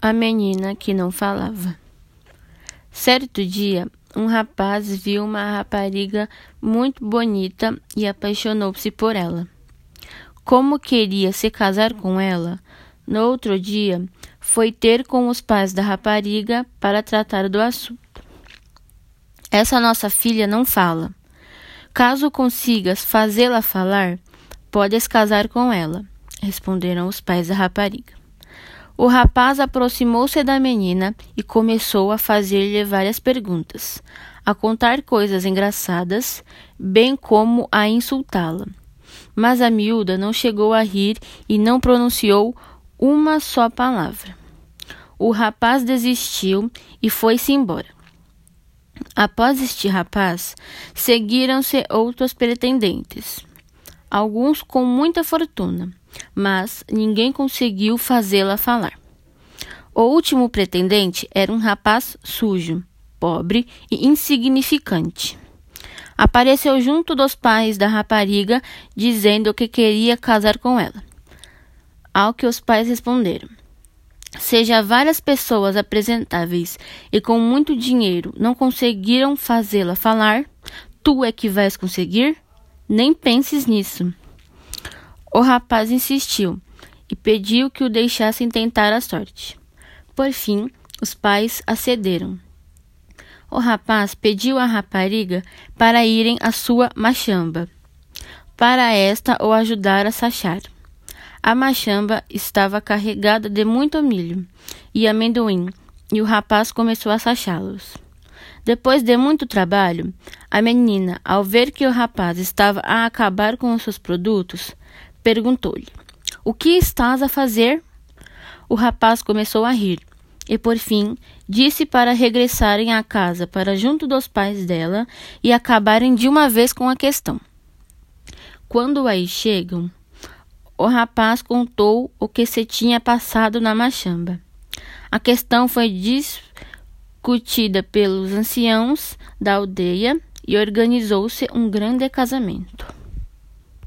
A menina que não falava. Certo dia, um rapaz viu uma rapariga muito bonita e apaixonou-se por ela. Como queria se casar com ela, no outro dia foi ter com os pais da rapariga para tratar do assunto. Essa nossa filha não fala. Caso consigas fazê-la falar, podes casar com ela, responderam os pais da rapariga. O rapaz aproximou-se da menina e começou a fazer-lhe várias perguntas, a contar coisas engraçadas, bem como a insultá-la. Mas a miúda não chegou a rir e não pronunciou uma só palavra. O rapaz desistiu e foi-se embora. Após este rapaz, seguiram-se outros pretendentes, alguns com muita fortuna mas ninguém conseguiu fazê-la falar. O último pretendente era um rapaz sujo, pobre e insignificante. Apareceu junto dos pais da rapariga, dizendo que queria casar com ela. Ao que os pais responderam: Seja várias pessoas apresentáveis e com muito dinheiro não conseguiram fazê-la falar, tu é que vais conseguir? Nem penses nisso. O rapaz insistiu e pediu que o deixassem tentar a sorte. Por fim, os pais acederam. O rapaz pediu à rapariga para irem à sua machamba, para esta o ajudar a sachar. A machamba estava carregada de muito milho e amendoim, e o rapaz começou a sachá-los. Depois de muito trabalho, a menina, ao ver que o rapaz estava a acabar com os seus produtos, perguntou-lhe: O que estás a fazer? O rapaz começou a rir e, por fim, disse para regressarem à casa para junto dos pais dela e acabarem de uma vez com a questão. Quando aí chegam, o rapaz contou o que se tinha passado na machamba. A questão foi discutida pelos anciãos da aldeia e organizou-se um grande casamento.